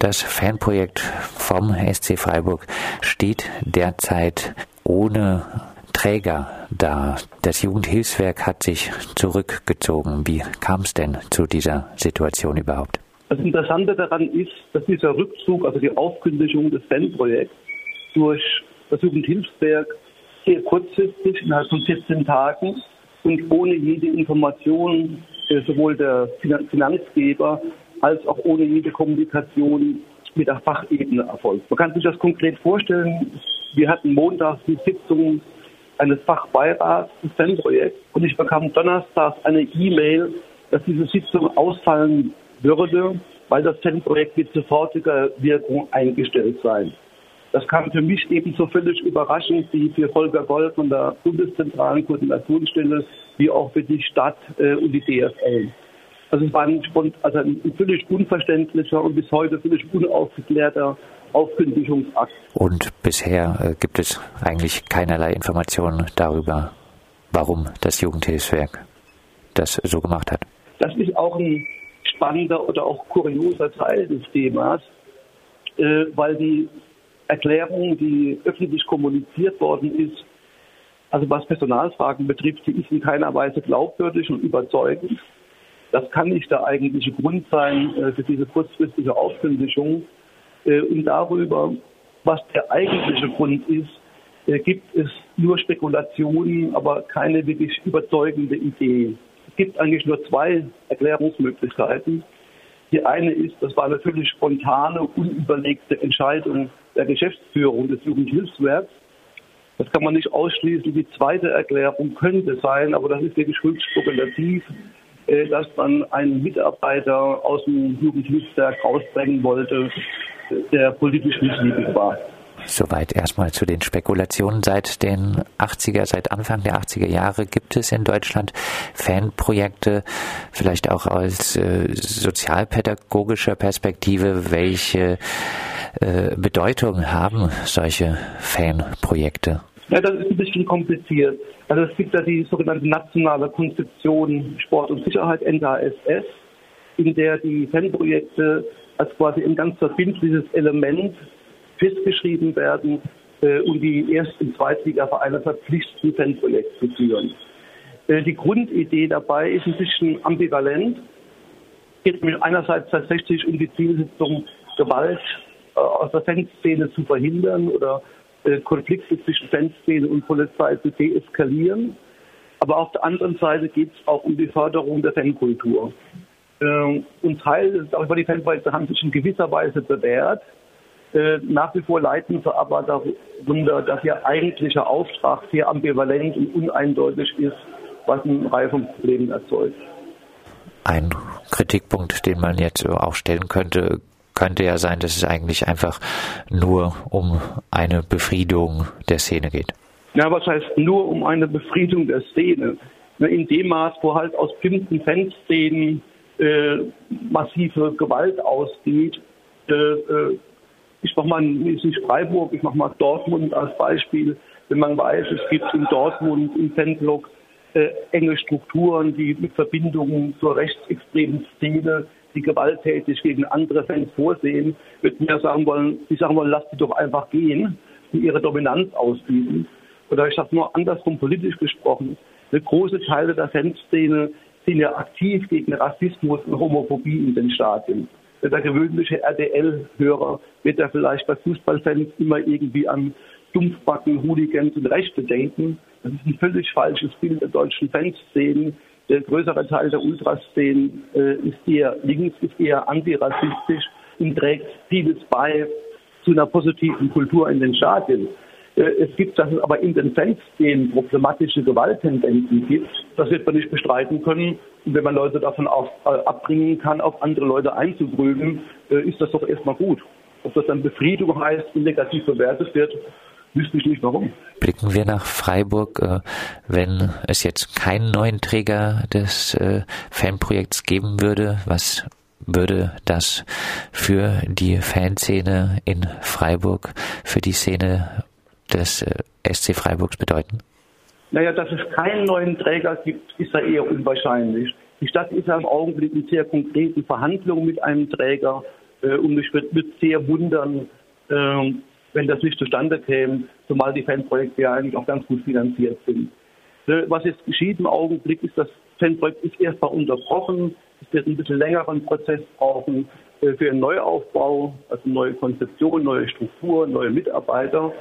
Das Fanprojekt vom SC Freiburg steht derzeit ohne Träger da. Das Jugendhilfswerk hat sich zurückgezogen. Wie kam es denn zu dieser Situation überhaupt? Das Interessante daran ist, dass dieser Rückzug, also die Aufkündigung des Fanprojekts durch das Jugendhilfswerk sehr kurzfristig, innerhalb von 14 Tagen und ohne jede Information äh, sowohl der Finanzgeber als auch ohne jede Kommunikation mit der Fachebene erfolgt. Man kann sich das konkret vorstellen. Wir hatten montags die Sitzung eines Fachbeirats des Fanprojekts und ich bekam donnerstags eine E-Mail, dass diese Sitzung ausfallen würde, weil das Fanprojekt mit sofortiger Wirkung eingestellt sei. Das kam für mich ebenso völlig überraschend wie für Volker Gold von der Bundeszentralen Koordinationsstelle, wie auch für die Stadt äh, und die DFL. Also es war ein, also ein völlig unverständlicher und bis heute völlig unaufgeklärter Aufkündigungsakt. Und bisher äh, gibt es eigentlich keinerlei Informationen darüber, warum das Jugendhilfswerk das so gemacht hat. Das ist auch ein spannender oder auch kurioser Teil des Themas, äh, weil die Erklärung, die öffentlich kommuniziert worden ist, also was Personalfragen betrifft, die ist in keiner Weise glaubwürdig und überzeugend. Das kann nicht der eigentliche Grund sein äh, für diese kurzfristige Aufkündigung. Äh, und darüber, was der eigentliche Grund ist, äh, gibt es nur Spekulationen, aber keine wirklich überzeugende Idee. Es gibt eigentlich nur zwei Erklärungsmöglichkeiten. Die eine ist, das war natürlich spontane, unüberlegte Entscheidung der Geschäftsführung des Jugendhilfswerks. Das kann man nicht ausschließen. Die zweite Erklärung könnte sein, aber das ist wirklich höchst spekulativ, dass man einen Mitarbeiter aus dem Jugendhilfswerk rausbringen wollte, der politisch missliebig war. Soweit erstmal zu den Spekulationen. Seit den 80er, seit Anfang der 80er Jahre gibt es in Deutschland Fanprojekte, vielleicht auch aus äh, sozialpädagogischer Perspektive. Welche äh, Bedeutung haben solche Fanprojekte? Ja, das ist ein bisschen kompliziert. Also es gibt ja die sogenannte nationale Konzeption Sport und Sicherheit, NKSS, in der die Fanprojekte als quasi ein ganz verbindliches Element festgeschrieben werden äh, und die Erst- und Zweitligavereine verpflichten, Fanprojekte zu führen. Äh, die Grundidee dabei ist ein bisschen ambivalent. Es geht mir einerseits tatsächlich um die Zielsetzung, Gewalt äh, aus der Fanszene zu verhindern oder Konflikte zwischen Fanszene und Polizei zu deeskalieren. Aber auf der anderen Seite geht es auch um die Förderung der Fankultur. Ähm, und Teil, auch über die Fanprojekte haben sich in gewisser Weise bewährt. Äh, nach wie vor leiten sie aber darunter, dass ihr eigentlicher Auftrag sehr ambivalent und uneindeutig ist, was eine Reihe von Problemen erzeugt. Ein Kritikpunkt, den man jetzt auch stellen könnte, könnte ja sein, dass es eigentlich einfach nur um eine Befriedung der Szene geht. Ja, was heißt nur um eine Befriedung der Szene? In dem Maß, wo halt aus bestimmten Fanszenen äh, massive Gewalt ausgeht. Äh, äh ich mache mal nicht Freiburg, ich mache mal Dortmund als Beispiel. Wenn man weiß, es gibt in Dortmund im Fanblock äh, enge Strukturen, die mit Verbindungen zur rechtsextremen Szene die gewalttätig gegen andere Fans vorsehen, würde mir sagen wollen, ich sagen wollen, lasst sie doch einfach gehen und ihre Dominanz ausüben. Oder ich sage nur andersrum politisch gesprochen, eine große Teile der Fanszene sind ja aktiv gegen Rassismus und Homophobie in den Stadien. Der gewöhnliche RDL-Hörer wird ja vielleicht bei Fußballfans immer irgendwie an Dumpfbacken, Hooligans und Rechte denken. Das ist ein völlig falsches Bild der deutschen Fanszenen. Der größere Teil der Ultraszenen äh, ist eher links, ist eher antirassistisch und trägt vieles bei zu einer positiven Kultur in den Stadien. Äh, es gibt, dass es aber in den Fanszenen problematische Gewalttendenzen gibt. Das wird man nicht bestreiten können. Und wenn man Leute davon auf, äh, abbringen kann, auf andere Leute einzugrüben, äh, ist das doch erstmal gut. Ob das dann Befriedung heißt und negativ bewertet wird, wüsste ich nicht warum. Blicken wir nach Freiburg, äh, wenn es jetzt keinen neuen Träger des äh, Fanprojekts geben würde, was würde das für die Fanszene in Freiburg, für die Szene des äh, SC Freiburgs bedeuten? Naja, dass es keinen neuen Träger gibt, ist ja eher unwahrscheinlich. Die Stadt ist ja im Augenblick in sehr konkreten Verhandlungen mit einem Träger. Äh, und mich würde sehr wundern, äh, wenn das nicht zustande käme, zumal die Fanprojekte ja eigentlich auch ganz gut finanziert sind. Was jetzt geschieht im Augenblick ist, das Fanprojekt ist erstmal unterbrochen. Es wird ein bisschen längeren Prozess brauchen äh, für einen Neuaufbau, also neue Konzeption, neue Struktur, neue Mitarbeiter.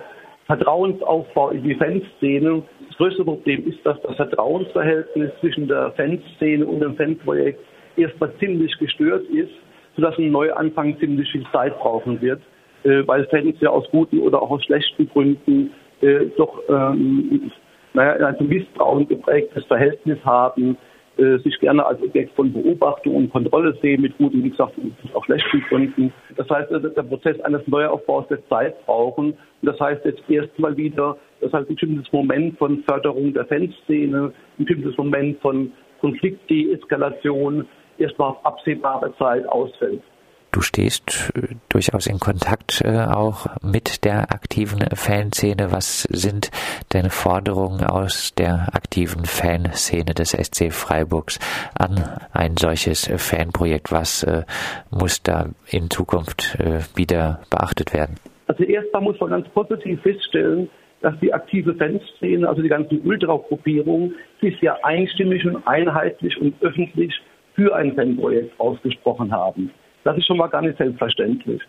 Vertrauensaufbau in die Fanszene. Das größte Problem ist, dass das Vertrauensverhältnis zwischen der Fanszene und dem Fanprojekt erstmal ziemlich gestört ist, sodass ein Neuanfang ziemlich viel Zeit brauchen wird, äh, weil Fans ja aus guten oder auch aus schlechten Gründen äh, doch ähm, naja, ein Misstrauen geprägtes Verhältnis haben, äh, sich gerne als Objekt von Beobachtung und Kontrolle sehen, mit guten, wie gesagt, auch schlechten Gründen. Das heißt, der Prozess eines Neuaufbaus wird Zeit brauchen. Und das heißt jetzt erstmal wieder, dass halt ein bestimmtes Moment von Förderung der Fanszene, ein bestimmtes Moment von Konfliktdeeskalation erstmal auf absehbare Zeit ausfällt. Du stehst äh, durchaus in Kontakt äh, auch mit der aktiven Fanszene. Was sind deine Forderungen aus der aktiven Fanszene des SC Freiburgs an ein solches Fanprojekt? Was äh, muss da in Zukunft wieder beachtet werden? Also erstmal muss man ganz positiv feststellen, dass die aktive Fanszene, also die ganzen Ultra-Gruppierungen, sich ja einstimmig und einheitlich und öffentlich für ein Fanprojekt ausgesprochen haben. Das ist schon mal gar nicht selbstverständlich.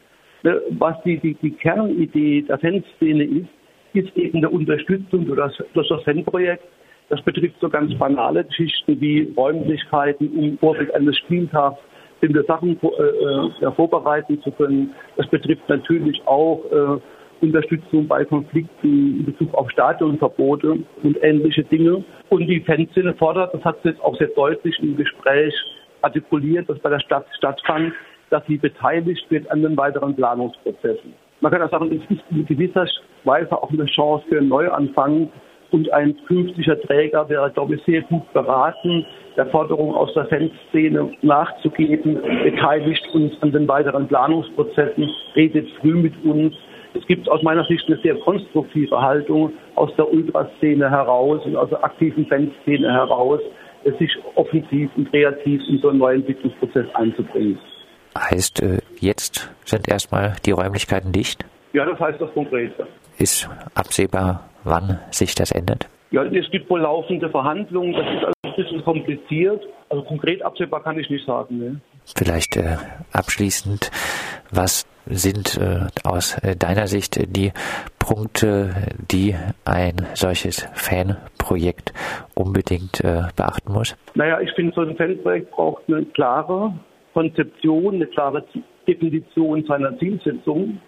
Ne, was die, die, die Kernidee der Fanszene ist, ist eben eine Unterstützung durch das, durch das Fanprojekt. Das betrifft so ganz banale Geschichten wie Räumlichkeiten, um Vorbild eines Spieltags bestimmte Sachen äh, äh, vorbereiten zu können. Das betrifft natürlich auch äh, Unterstützung bei Konflikten in Bezug auf Stadionverbote und ähnliche Dinge. Und die Fanszene fordert, das hat sie jetzt auch sehr deutlich im Gespräch artikuliert, das bei der Stadt stattfand, dass sie beteiligt wird an den weiteren Planungsprozessen. Man kann auch sagen, es ist in gewisser Weise auch eine Chance für einen Neuanfang und ein künftiger Träger wäre, glaube ich, sehr gut beraten, der Forderung aus der Fanszene nachzugeben, beteiligt uns an den weiteren Planungsprozessen, redet früh mit uns. Es gibt aus meiner Sicht eine sehr konstruktive Haltung aus der Ultraszene heraus und aus der aktiven Fanszene heraus, sich offensiv und kreativ in so einen neuen Entwicklungsprozess einzubringen. Heißt, äh, jetzt sind erstmal die Räumlichkeiten dicht? Ja, das heißt das konkret. Ist absehbar, wann sich das ändert? Ja, es gibt wohl laufende Verhandlungen. Das ist ein bisschen kompliziert. Also konkret absehbar kann ich nicht sagen. Ne? Vielleicht äh, abschließend, was sind äh, aus äh, deiner Sicht die Punkte, die ein solches Fanprojekt unbedingt äh, beachten muss? Naja, ich finde, so ein Fanprojekt braucht eine klare Konzeption, eine klare Definition seiner Zielsetzung.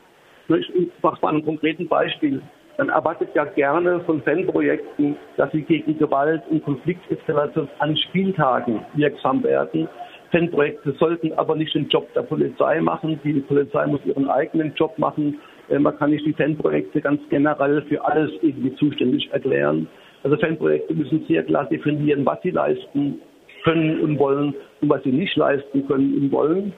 Ich mache mal ein konkreten Beispiel. Man erwartet ja gerne von Fanprojekten, dass sie gegen Gewalt und Konflikteskalation an Spieltagen wirksam werden. Fanprojekte sollten aber nicht den Job der Polizei machen. Die Polizei muss ihren eigenen Job machen. Äh, man kann nicht die Fanprojekte ganz generell für alles irgendwie zuständig erklären. Also Fanprojekte müssen sehr klar definieren, was sie leisten können und wollen und was sie nicht leisten können und wollen.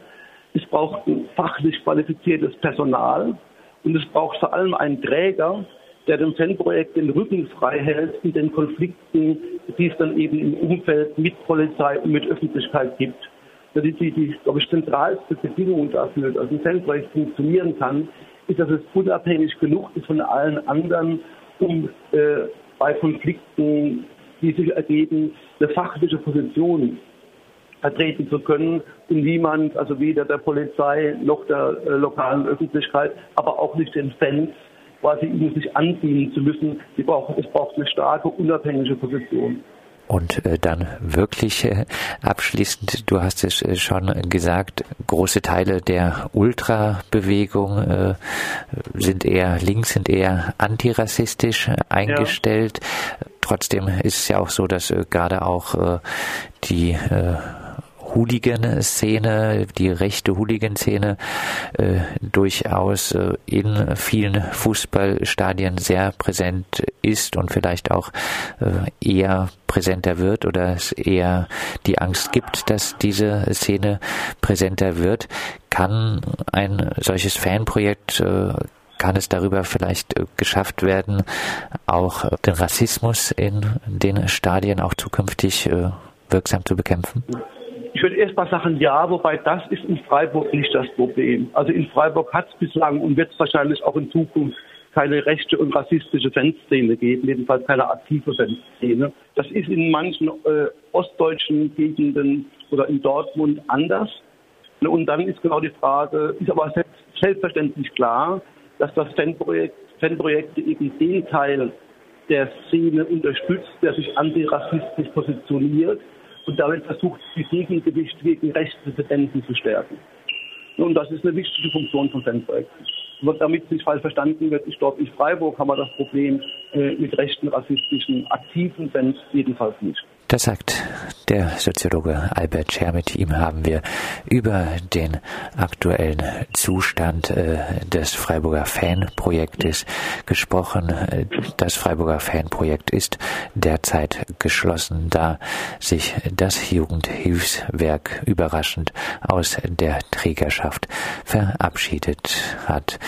Es braucht ein fachlich qualifiziertes Personal und es braucht vor allem einen Träger, der dem Fanprojekt den Rücken frei hält in den Konflikten, die es dann eben im Umfeld mit Polizei und mit Öffentlichkeit gibt. Die, die, die glaube ich, zentralste Bedingung dafür, dass ein Fanprojekt funktionieren kann, ist, dass es unabhängig genug ist von allen anderen, um äh, bei Konflikten, die sich ergeben, eine fachliche Position vertreten zu können und niemand, also weder der Polizei noch der äh, lokalen Öffentlichkeit, aber auch nicht den Fans, quasi ihnen sich andienen zu müssen. Brauchen, es braucht eine starke, unabhängige Position. Und äh, dann wirklich äh, abschließend, du hast es äh, schon gesagt, große Teile der Ultrabewegung sind eher links, sind eher antirassistisch eingestellt. Ja. Trotzdem ist es ja auch so, dass äh, gerade auch äh, die äh, Hooligan-Szene, die rechte Hooligan-Szene äh, durchaus äh, in vielen Fußballstadien sehr präsent ist und vielleicht auch äh, eher präsenter wird oder es eher die Angst gibt, dass diese Szene präsenter wird. Kann ein solches Fanprojekt äh, kann es darüber vielleicht äh, geschafft werden, auch den Rassismus in den Stadien auch zukünftig äh, wirksam zu bekämpfen? Ich würde erst mal sagen, ja, wobei das ist in Freiburg nicht das Problem. Also in Freiburg hat es bislang und wird es wahrscheinlich auch in Zukunft keine rechte und rassistische Fanszene geben, jedenfalls keine aktive Fanszene. Das ist in manchen äh, ostdeutschen Gegenden oder in Dortmund anders. Und dann ist genau die Frage, ist aber selbstverständlich klar, dass das Fanprojekt, Fanprojekte eben den Teil der Szene unterstützt, der sich antirassistisch positioniert und damit versucht, die Gegengewicht gegen rechte Tendenzen zu stärken. Und das ist eine wichtige Funktion von Fanprojekten. Damit nicht falsch verstanden wird, ich glaube, in Freiburg haben wir das Problem äh, mit rechten rassistischen aktiven Fans jedenfalls nicht. Das sagt der Soziologe Albert Scher. Mit ihm haben wir über den aktuellen Zustand äh, des Freiburger Fanprojektes gesprochen. Das Freiburger Fanprojekt ist derzeit geschlossen, da sich das Jugendhilfswerk überraschend aus der Trägerschaft verabschiedet hat.